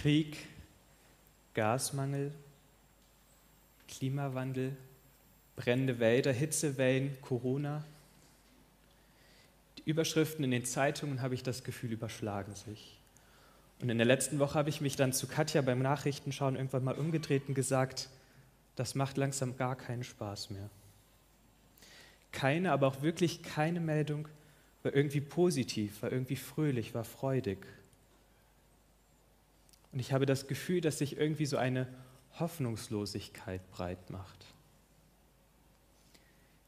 Krieg, Gasmangel, Klimawandel, brennende Wälder, Hitzewellen, Corona. Die Überschriften in den Zeitungen, habe ich das Gefühl, überschlagen sich. Und in der letzten Woche habe ich mich dann zu Katja beim Nachrichtenschauen irgendwann mal umgedreht und gesagt, das macht langsam gar keinen Spaß mehr. Keine, aber auch wirklich keine Meldung war irgendwie positiv, war irgendwie fröhlich, war freudig. Und ich habe das Gefühl, dass sich irgendwie so eine Hoffnungslosigkeit breit macht.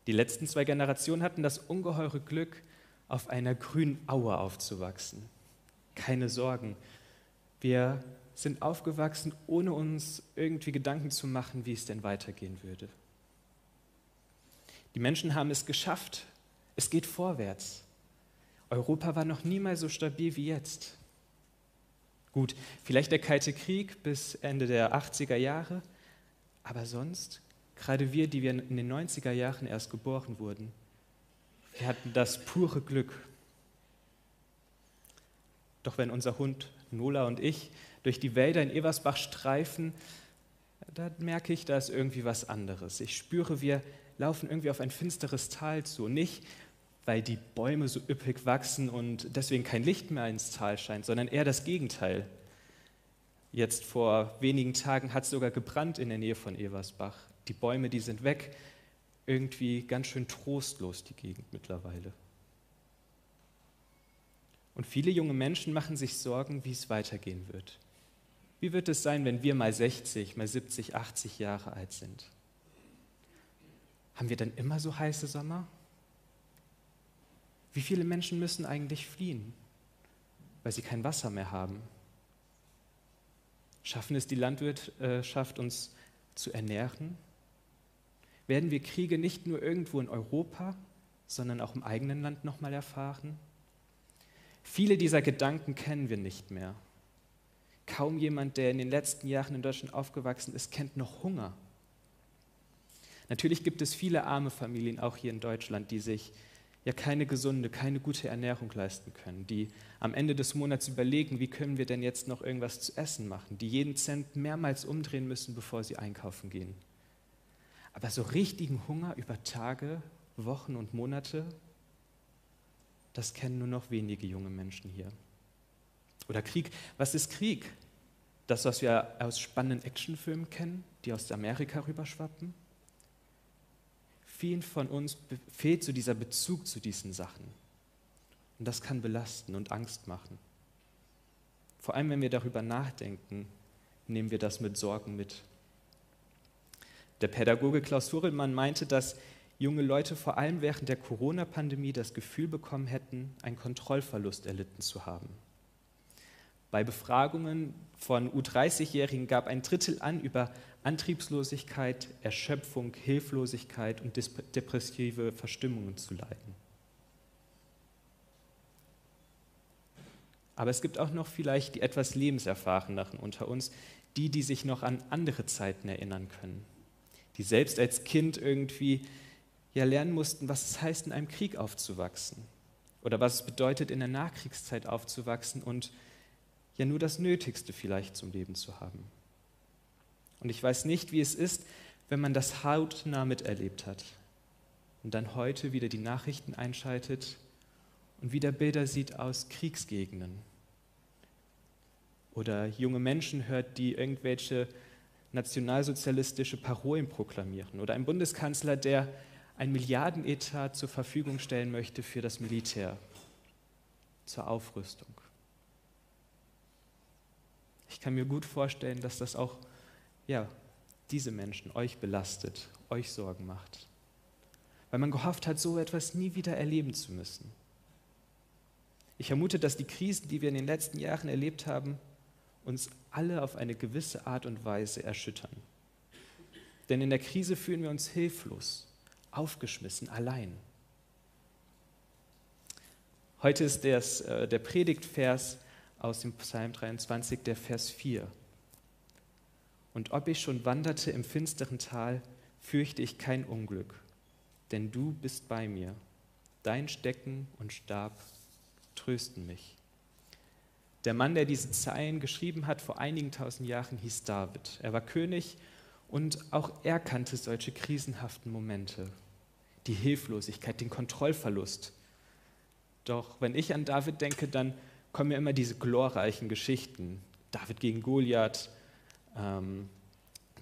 Die letzten zwei Generationen hatten das ungeheure Glück, auf einer grünen Aue aufzuwachsen. Keine Sorgen. Wir sind aufgewachsen, ohne uns irgendwie Gedanken zu machen, wie es denn weitergehen würde. Die Menschen haben es geschafft. Es geht vorwärts. Europa war noch niemals so stabil wie jetzt. Gut, vielleicht der Kalte Krieg bis Ende der 80er Jahre, aber sonst, gerade wir, die wir in den 90er Jahren erst geboren wurden, wir hatten das pure Glück. Doch wenn unser Hund Nola und ich durch die Wälder in Eversbach streifen, da merke ich, da ist irgendwie was anderes. Ich spüre, wir laufen irgendwie auf ein finsteres Tal zu. Nicht, weil die Bäume so üppig wachsen und deswegen kein Licht mehr ins Tal scheint, sondern eher das Gegenteil. Jetzt vor wenigen Tagen hat es sogar gebrannt in der Nähe von Eversbach. Die Bäume, die sind weg. Irgendwie ganz schön trostlos die Gegend mittlerweile. Und viele junge Menschen machen sich Sorgen, wie es weitergehen wird. Wie wird es sein, wenn wir mal 60, mal 70, 80 Jahre alt sind? Haben wir dann immer so heiße Sommer? Wie viele Menschen müssen eigentlich fliehen, weil sie kein Wasser mehr haben? Schaffen es die Landwirtschaft, uns zu ernähren? Werden wir Kriege nicht nur irgendwo in Europa, sondern auch im eigenen Land nochmal erfahren? Viele dieser Gedanken kennen wir nicht mehr. Kaum jemand, der in den letzten Jahren in Deutschland aufgewachsen ist, kennt noch Hunger. Natürlich gibt es viele arme Familien auch hier in Deutschland, die sich ja keine gesunde, keine gute Ernährung leisten können, die am Ende des Monats überlegen, wie können wir denn jetzt noch irgendwas zu essen machen, die jeden Cent mehrmals umdrehen müssen, bevor sie einkaufen gehen. Aber so richtigen Hunger über Tage, Wochen und Monate, das kennen nur noch wenige junge Menschen hier. Oder Krieg. Was ist Krieg? Das, was wir aus spannenden Actionfilmen kennen, die aus Amerika rüberschwappen? Vielen von uns fehlt so dieser Bezug zu diesen Sachen. Und das kann belasten und Angst machen. Vor allem, wenn wir darüber nachdenken, nehmen wir das mit Sorgen mit. Der Pädagoge Klaus Hurelmann meinte, dass junge Leute vor allem während der Corona-Pandemie das Gefühl bekommen hätten, einen Kontrollverlust erlitten zu haben. Bei Befragungen von U30-Jährigen gab ein Drittel an, über Antriebslosigkeit, Erschöpfung, Hilflosigkeit und depressive Verstimmungen zu leiden. Aber es gibt auch noch vielleicht die etwas lebenserfahreneren unter uns, die, die sich noch an andere Zeiten erinnern können, die selbst als Kind irgendwie ja lernen mussten, was es heißt, in einem Krieg aufzuwachsen oder was es bedeutet, in der Nachkriegszeit aufzuwachsen und ja nur das Nötigste vielleicht zum Leben zu haben. Und ich weiß nicht, wie es ist, wenn man das hautnah miterlebt hat und dann heute wieder die Nachrichten einschaltet und wieder Bilder sieht aus Kriegsgegenden oder junge Menschen hört, die irgendwelche nationalsozialistische Parolen proklamieren oder ein Bundeskanzler, der ein Milliardenetat zur Verfügung stellen möchte für das Militär, zur Aufrüstung. Ich kann mir gut vorstellen, dass das auch ja, diese Menschen euch belastet, euch Sorgen macht. Weil man gehofft hat, so etwas nie wieder erleben zu müssen. Ich vermute, dass die Krisen, die wir in den letzten Jahren erlebt haben, uns alle auf eine gewisse Art und Weise erschüttern. Denn in der Krise fühlen wir uns hilflos, aufgeschmissen, allein. Heute ist das, äh, der Predigtvers aus dem Psalm 23, der Vers 4. Und ob ich schon wanderte im finsteren Tal, fürchte ich kein Unglück, denn du bist bei mir. Dein Stecken und Stab trösten mich. Der Mann, der diese Zeilen geschrieben hat vor einigen tausend Jahren, hieß David. Er war König und auch er kannte solche krisenhaften Momente. Die Hilflosigkeit, den Kontrollverlust. Doch wenn ich an David denke, dann kommen mir immer diese glorreichen Geschichten. David gegen Goliath, ähm,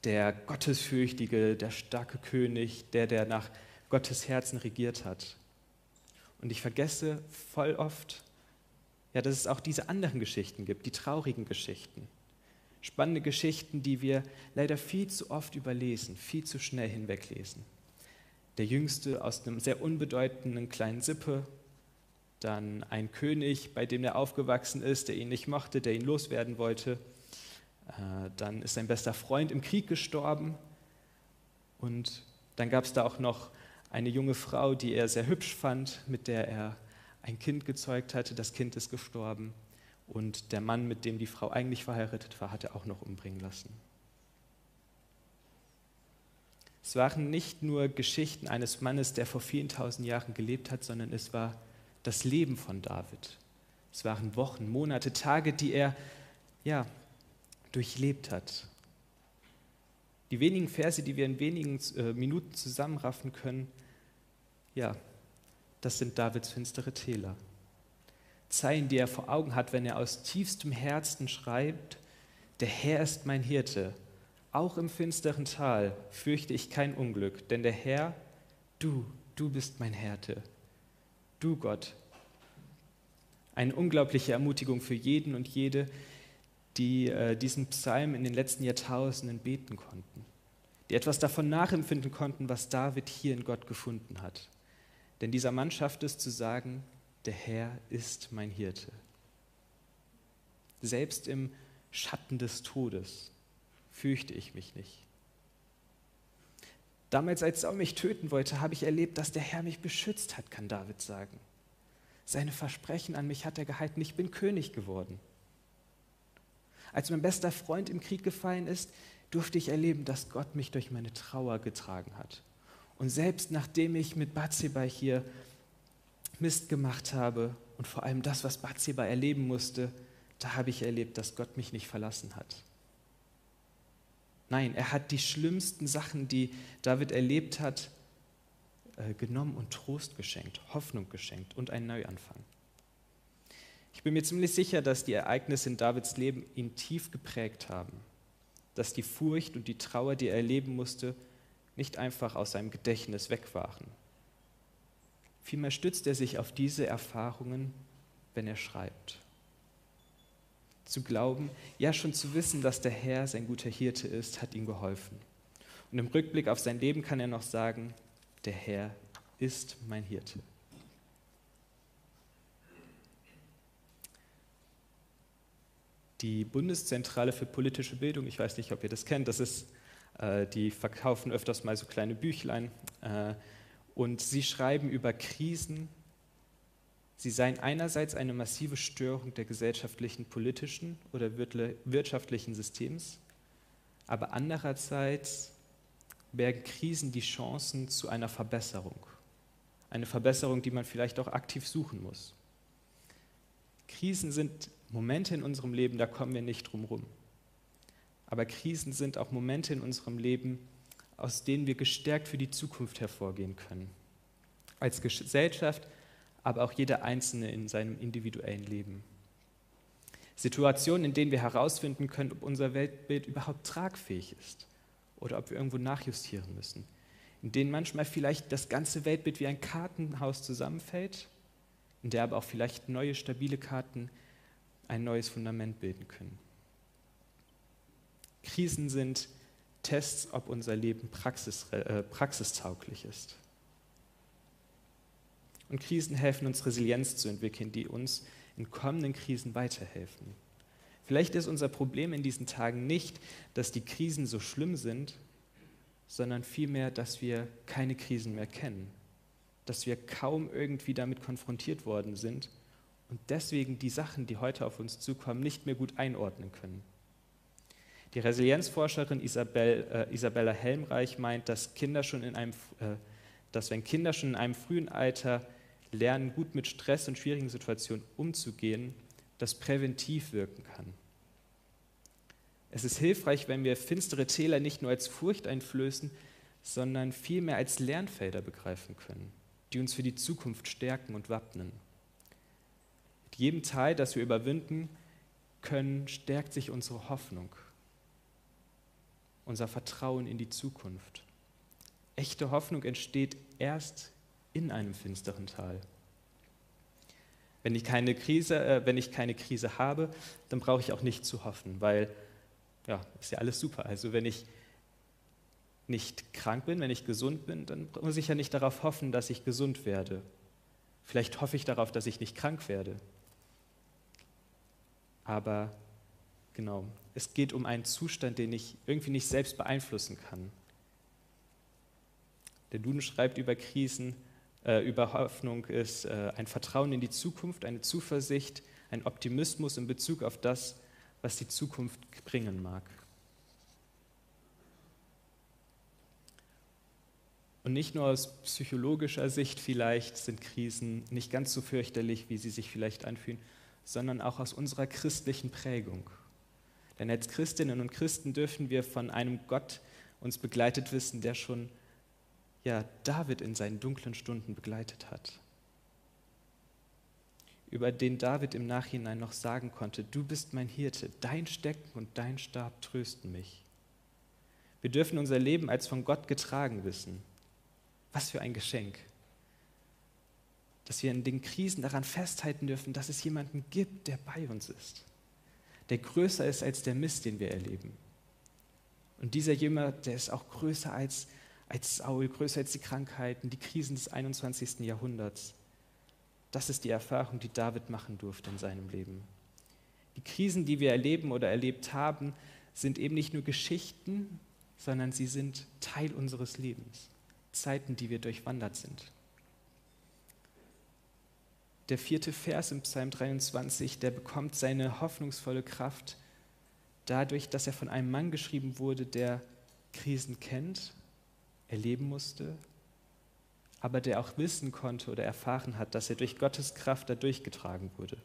der Gottesfürchtige, der starke König, der, der nach Gottes Herzen regiert hat. Und ich vergesse voll oft, ja, dass es auch diese anderen Geschichten gibt, die traurigen Geschichten. Spannende Geschichten, die wir leider viel zu oft überlesen, viel zu schnell hinweglesen. Der Jüngste aus einem sehr unbedeutenden kleinen Sippe, dann ein König, bei dem er aufgewachsen ist, der ihn nicht mochte, der ihn loswerden wollte. Äh, dann ist sein bester Freund im Krieg gestorben. Und dann gab es da auch noch eine junge Frau, die er sehr hübsch fand, mit der er ein Kind gezeugt hatte. Das Kind ist gestorben. Und der Mann, mit dem die Frau eigentlich verheiratet war, hat er auch noch umbringen lassen. Es waren nicht nur Geschichten eines Mannes, der vor vielen tausend Jahren gelebt hat, sondern es war das Leben von David. Es waren Wochen, Monate, Tage, die er ja, durchlebt hat. Die wenigen Verse, die wir in wenigen äh, Minuten zusammenraffen können, ja, das sind Davids finstere Täler. Zeilen, die er vor Augen hat, wenn er aus tiefstem Herzen schreibt, der Herr ist mein Hirte, auch im finsteren Tal fürchte ich kein Unglück, denn der Herr, du, du bist mein Härte, du Gott. Eine unglaubliche Ermutigung für jeden und jede, die äh, diesen Psalm in den letzten Jahrtausenden beten konnten, die etwas davon nachempfinden konnten, was David hier in Gott gefunden hat. Denn dieser Mann schafft es zu sagen, der Herr ist mein Hirte. Selbst im Schatten des Todes fürchte ich mich nicht. Damals, als Saul mich töten wollte, habe ich erlebt, dass der Herr mich beschützt hat, kann David sagen. Seine Versprechen an mich hat er gehalten, ich bin König geworden. Als mein bester Freund im Krieg gefallen ist, durfte ich erleben, dass Gott mich durch meine Trauer getragen hat. Und selbst nachdem ich mit Bathseba hier Mist gemacht habe und vor allem das, was Bathseba erleben musste, da habe ich erlebt, dass Gott mich nicht verlassen hat. Nein, er hat die schlimmsten Sachen, die David erlebt hat, äh, genommen und Trost geschenkt, Hoffnung geschenkt und einen Neuanfang. Ich bin mir ziemlich sicher, dass die Ereignisse in Davids Leben ihn tief geprägt haben, dass die Furcht und die Trauer, die er erleben musste, nicht einfach aus seinem Gedächtnis weg waren. Vielmehr stützt er sich auf diese Erfahrungen, wenn er schreibt. Zu glauben, ja schon zu wissen, dass der Herr sein guter Hirte ist, hat ihm geholfen. Und im Rückblick auf sein Leben kann er noch sagen, der Herr ist mein Hirte. Die Bundeszentrale für politische Bildung, ich weiß nicht, ob ihr das kennt, das ist äh, die verkaufen öfters mal so kleine Büchlein äh, und sie schreiben über Krisen. Sie seien einerseits eine massive Störung der gesellschaftlichen, politischen oder wirtschaftlichen Systems, aber andererseits bergen Krisen die Chancen zu einer Verbesserung. Eine Verbesserung, die man vielleicht auch aktiv suchen muss. Krisen sind Momente in unserem Leben, da kommen wir nicht drum rum. Aber Krisen sind auch Momente in unserem Leben, aus denen wir gestärkt für die Zukunft hervorgehen können. Als Gesellschaft, aber auch jeder Einzelne in seinem individuellen Leben. Situationen, in denen wir herausfinden können, ob unser Weltbild überhaupt tragfähig ist oder ob wir irgendwo nachjustieren müssen. In denen manchmal vielleicht das ganze Weltbild wie ein Kartenhaus zusammenfällt, in der aber auch vielleicht neue, stabile Karten ein neues Fundament bilden können. Krisen sind Tests, ob unser Leben praxis, äh, praxistauglich ist. Und Krisen helfen uns, Resilienz zu entwickeln, die uns in kommenden Krisen weiterhelfen. Vielleicht ist unser Problem in diesen Tagen nicht, dass die Krisen so schlimm sind, sondern vielmehr, dass wir keine Krisen mehr kennen, dass wir kaum irgendwie damit konfrontiert worden sind und deswegen die Sachen, die heute auf uns zukommen, nicht mehr gut einordnen können. Die Resilienzforscherin Isabel, äh, Isabella Helmreich meint, dass, Kinder schon in einem, äh, dass wenn Kinder schon in einem frühen Alter lernen, gut mit Stress und schwierigen Situationen umzugehen, das präventiv wirken kann. Es ist hilfreich, wenn wir finstere Täler nicht nur als Furcht einflößen, sondern vielmehr als Lernfelder begreifen können, die uns für die Zukunft stärken und wappnen. Mit jedem Teil, das wir überwinden können, stärkt sich unsere Hoffnung, unser Vertrauen in die Zukunft. Echte Hoffnung entsteht erst in einem finsteren Tal. Wenn ich keine Krise, äh, wenn ich keine Krise habe, dann brauche ich auch nicht zu hoffen, weil ja, ist ja alles super. Also wenn ich nicht krank bin, wenn ich gesund bin, dann muss ich ja nicht darauf hoffen, dass ich gesund werde. Vielleicht hoffe ich darauf, dass ich nicht krank werde. Aber genau, es geht um einen Zustand, den ich irgendwie nicht selbst beeinflussen kann. Der Duden schreibt über Krisen, äh, über Hoffnung ist äh, ein Vertrauen in die Zukunft, eine Zuversicht, ein Optimismus in Bezug auf das, was die Zukunft bringen mag. Und nicht nur aus psychologischer Sicht vielleicht sind Krisen nicht ganz so fürchterlich, wie sie sich vielleicht anfühlen, sondern auch aus unserer christlichen Prägung. Denn als Christinnen und Christen dürfen wir von einem Gott uns begleitet wissen, der schon ja, David in seinen dunklen Stunden begleitet hat. Über den David im Nachhinein noch sagen konnte, du bist mein Hirte, dein Stecken und dein Stab trösten mich. Wir dürfen unser Leben als von Gott getragen wissen. Was für ein Geschenk. Dass wir in den Krisen daran festhalten dürfen, dass es jemanden gibt, der bei uns ist. Der größer ist als der Mist, den wir erleben. Und dieser jemand, der ist auch größer als als Saul, größer als die Krankheiten, die Krisen des 21. Jahrhunderts. Das ist die Erfahrung, die David machen durfte in seinem Leben. Die Krisen, die wir erleben oder erlebt haben, sind eben nicht nur Geschichten, sondern sie sind Teil unseres Lebens. Zeiten, die wir durchwandert sind. Der vierte Vers im Psalm 23, der bekommt seine hoffnungsvolle Kraft dadurch, dass er von einem Mann geschrieben wurde, der Krisen kennt erleben musste, aber der auch wissen konnte oder erfahren hat, dass er durch Gottes Kraft da durchgetragen wurde.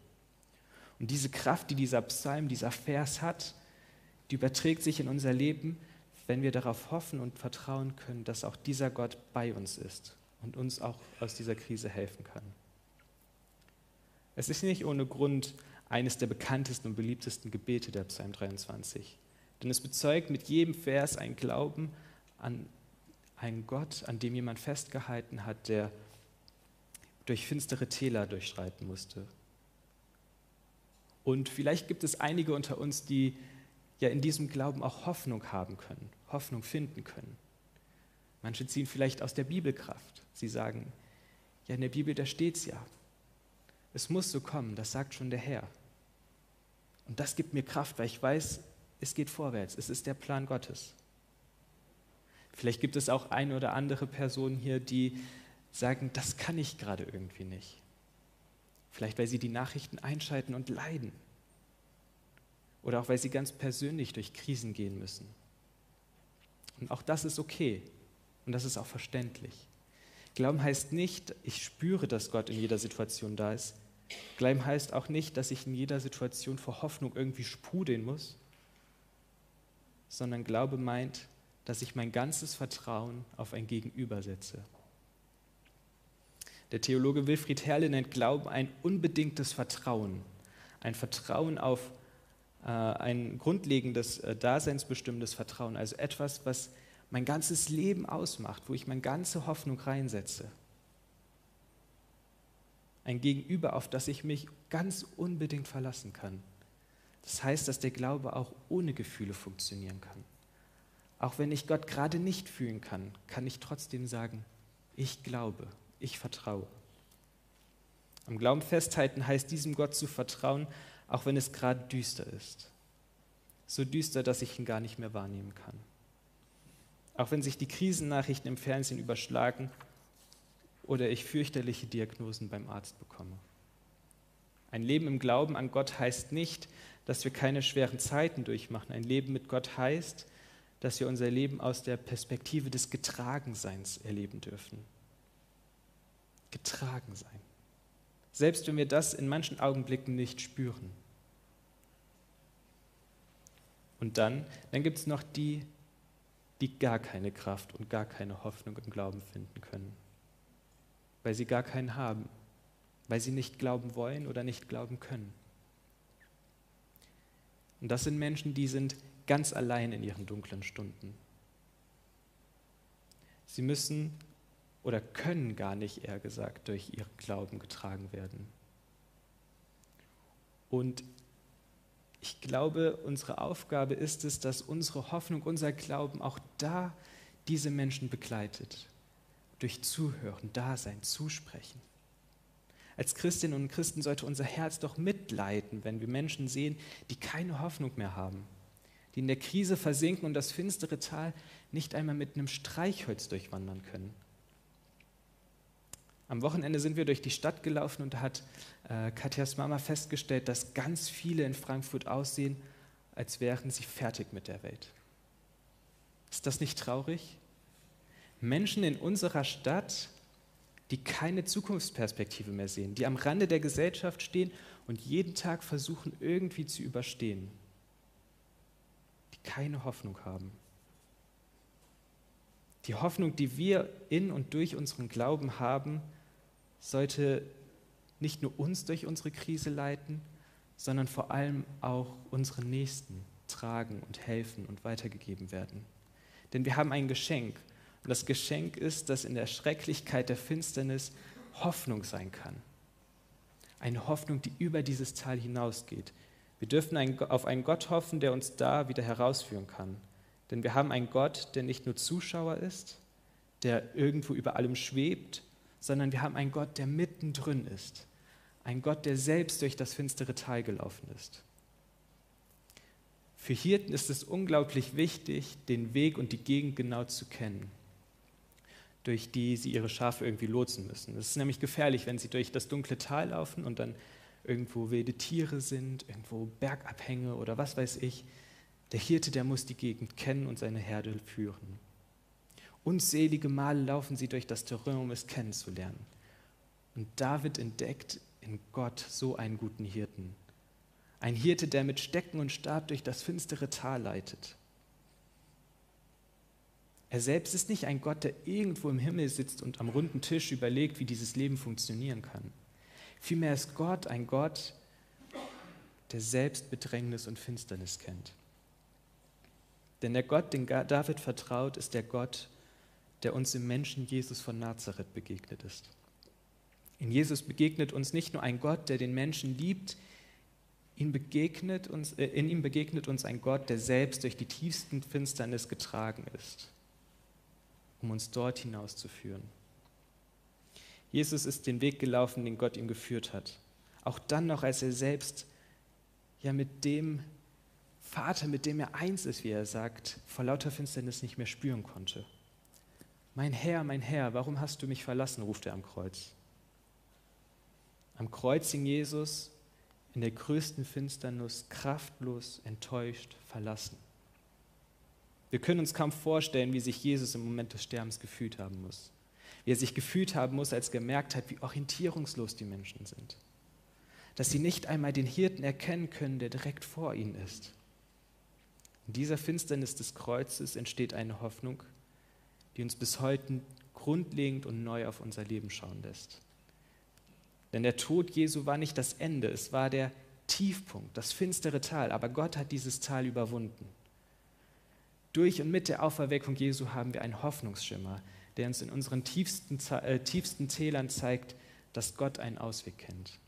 Und diese Kraft, die dieser Psalm, dieser Vers hat, die überträgt sich in unser Leben, wenn wir darauf hoffen und vertrauen können, dass auch dieser Gott bei uns ist und uns auch aus dieser Krise helfen kann. Es ist nicht ohne Grund eines der bekanntesten und beliebtesten Gebete der Psalm 23, denn es bezeugt mit jedem Vers ein Glauben an ein Gott, an dem jemand festgehalten hat, der durch finstere Täler durchschreiten musste. Und vielleicht gibt es einige unter uns, die ja in diesem Glauben auch Hoffnung haben können, Hoffnung finden können. Manche ziehen vielleicht aus der Bibelkraft. Sie sagen, ja, in der Bibel, da steht es ja. Es muss so kommen, das sagt schon der Herr. Und das gibt mir Kraft, weil ich weiß, es geht vorwärts, es ist der Plan Gottes. Vielleicht gibt es auch eine oder andere Person hier, die sagen, das kann ich gerade irgendwie nicht. Vielleicht weil sie die Nachrichten einschalten und leiden. Oder auch weil sie ganz persönlich durch Krisen gehen müssen. Und auch das ist okay. Und das ist auch verständlich. Glauben heißt nicht, ich spüre, dass Gott in jeder Situation da ist. Glauben heißt auch nicht, dass ich in jeder Situation vor Hoffnung irgendwie sprudeln muss, sondern Glaube meint, dass ich mein ganzes Vertrauen auf ein Gegenüber setze. Der Theologe Wilfried Herrle nennt Glauben ein unbedingtes Vertrauen, ein Vertrauen auf äh, ein grundlegendes, äh, daseinsbestimmendes Vertrauen, also etwas, was mein ganzes Leben ausmacht, wo ich meine ganze Hoffnung reinsetze. Ein Gegenüber, auf das ich mich ganz unbedingt verlassen kann. Das heißt, dass der Glaube auch ohne Gefühle funktionieren kann. Auch wenn ich Gott gerade nicht fühlen kann, kann ich trotzdem sagen, ich glaube, ich vertraue. Am Glauben festhalten heißt diesem Gott zu vertrauen, auch wenn es gerade düster ist. So düster, dass ich ihn gar nicht mehr wahrnehmen kann. Auch wenn sich die Krisennachrichten im Fernsehen überschlagen oder ich fürchterliche Diagnosen beim Arzt bekomme. Ein Leben im Glauben an Gott heißt nicht, dass wir keine schweren Zeiten durchmachen. Ein Leben mit Gott heißt, dass wir unser Leben aus der Perspektive des Getragenseins erleben dürfen. Getragen sein. Selbst wenn wir das in manchen Augenblicken nicht spüren. Und dann, dann gibt es noch die, die gar keine Kraft und gar keine Hoffnung im Glauben finden können, weil sie gar keinen haben, weil sie nicht glauben wollen oder nicht glauben können. Und das sind Menschen, die sind ganz allein in ihren dunklen Stunden. Sie müssen oder können gar nicht, eher gesagt, durch ihren Glauben getragen werden. Und ich glaube, unsere Aufgabe ist es, dass unsere Hoffnung, unser Glauben auch da diese Menschen begleitet. Durch Zuhören, Dasein, Zusprechen. Als Christinnen und Christen sollte unser Herz doch mitleiden, wenn wir Menschen sehen, die keine Hoffnung mehr haben, die in der Krise versinken und das finstere Tal nicht einmal mit einem Streichholz durchwandern können. Am Wochenende sind wir durch die Stadt gelaufen und da hat äh, Katjas Mama festgestellt, dass ganz viele in Frankfurt aussehen, als wären sie fertig mit der Welt. Ist das nicht traurig? Menschen in unserer Stadt, die keine Zukunftsperspektive mehr sehen, die am Rande der Gesellschaft stehen und jeden Tag versuchen irgendwie zu überstehen, keine Hoffnung haben. Die Hoffnung, die wir in und durch unseren Glauben haben, sollte nicht nur uns durch unsere Krise leiten, sondern vor allem auch unsere Nächsten tragen und helfen und weitergegeben werden. Denn wir haben ein Geschenk. Und das Geschenk ist, dass in der Schrecklichkeit der Finsternis Hoffnung sein kann. Eine Hoffnung, die über dieses Tal hinausgeht. Wir dürfen auf einen Gott hoffen, der uns da wieder herausführen kann. Denn wir haben einen Gott, der nicht nur Zuschauer ist, der irgendwo über allem schwebt, sondern wir haben einen Gott, der mittendrin ist. Ein Gott, der selbst durch das finstere Tal gelaufen ist. Für Hirten ist es unglaublich wichtig, den Weg und die Gegend genau zu kennen, durch die sie ihre Schafe irgendwie lotsen müssen. Es ist nämlich gefährlich, wenn sie durch das dunkle Tal laufen und dann irgendwo wilde Tiere sind, irgendwo Bergabhänge oder was weiß ich. Der Hirte, der muss die Gegend kennen und seine Herde führen. Unzählige Male laufen sie durch das Terrain, um es kennenzulernen. Und David entdeckt in Gott so einen guten Hirten. Ein Hirte, der mit Stecken und Stab durch das finstere Tal leitet. Er selbst ist nicht ein Gott, der irgendwo im Himmel sitzt und am runden Tisch überlegt, wie dieses Leben funktionieren kann. Vielmehr ist Gott ein Gott, der selbst Bedrängnis und Finsternis kennt. Denn der Gott, den David vertraut, ist der Gott, der uns im Menschen Jesus von Nazareth begegnet ist. In Jesus begegnet uns nicht nur ein Gott, der den Menschen liebt, ihn begegnet uns, äh, in ihm begegnet uns ein Gott, der selbst durch die tiefsten Finsternis getragen ist, um uns dort hinauszuführen. Jesus ist den Weg gelaufen, den Gott ihm geführt hat. Auch dann noch, als er selbst ja mit dem Vater, mit dem er eins ist, wie er sagt, vor lauter Finsternis nicht mehr spüren konnte. Mein Herr, mein Herr, warum hast du mich verlassen? ruft er am Kreuz. Am Kreuz hing Jesus in der größten Finsternis, kraftlos, enttäuscht, verlassen. Wir können uns kaum vorstellen, wie sich Jesus im Moment des Sterbens gefühlt haben muss. Wie er sich gefühlt haben muss, als gemerkt hat, wie orientierungslos die Menschen sind. Dass sie nicht einmal den Hirten erkennen können, der direkt vor ihnen ist. In dieser Finsternis des Kreuzes entsteht eine Hoffnung, die uns bis heute grundlegend und neu auf unser Leben schauen lässt. Denn der Tod Jesu war nicht das Ende, es war der Tiefpunkt, das finstere Tal, aber Gott hat dieses Tal überwunden. Durch und mit der Auferweckung Jesu haben wir einen Hoffnungsschimmer, der uns in unseren tiefsten, äh, tiefsten Tälern zeigt, dass Gott einen Ausweg kennt.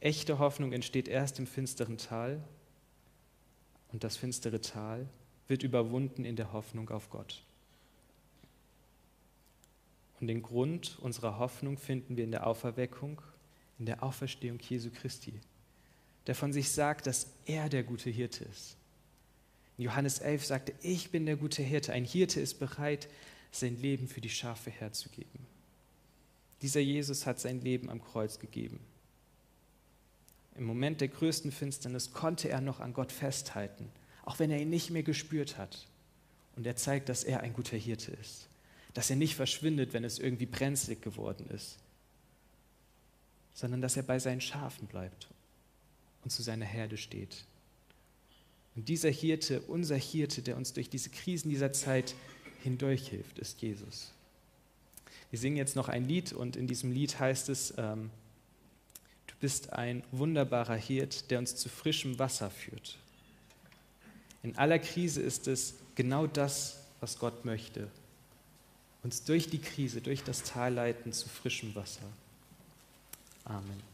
Echte Hoffnung entsteht erst im finsteren Tal und das finstere Tal wird überwunden in der Hoffnung auf Gott. Und den Grund unserer Hoffnung finden wir in der Auferweckung, in der Auferstehung Jesu Christi, der von sich sagt, dass er der gute Hirte ist. Johannes 11 sagte, ich bin der gute Hirte. Ein Hirte ist bereit, sein Leben für die Schafe herzugeben. Dieser Jesus hat sein Leben am Kreuz gegeben. Im Moment der größten Finsternis konnte er noch an Gott festhalten, auch wenn er ihn nicht mehr gespürt hat. Und er zeigt, dass er ein guter Hirte ist dass er nicht verschwindet, wenn es irgendwie brenzlig geworden ist, sondern dass er bei seinen Schafen bleibt und zu seiner Herde steht. Und dieser Hirte, unser Hirte, der uns durch diese Krisen dieser Zeit hindurch hilft, ist Jesus. Wir singen jetzt noch ein Lied und in diesem Lied heißt es, ähm, du bist ein wunderbarer Hirt, der uns zu frischem Wasser führt. In aller Krise ist es genau das, was Gott möchte. Uns durch die Krise, durch das Tal leiten zu frischem Wasser. Amen.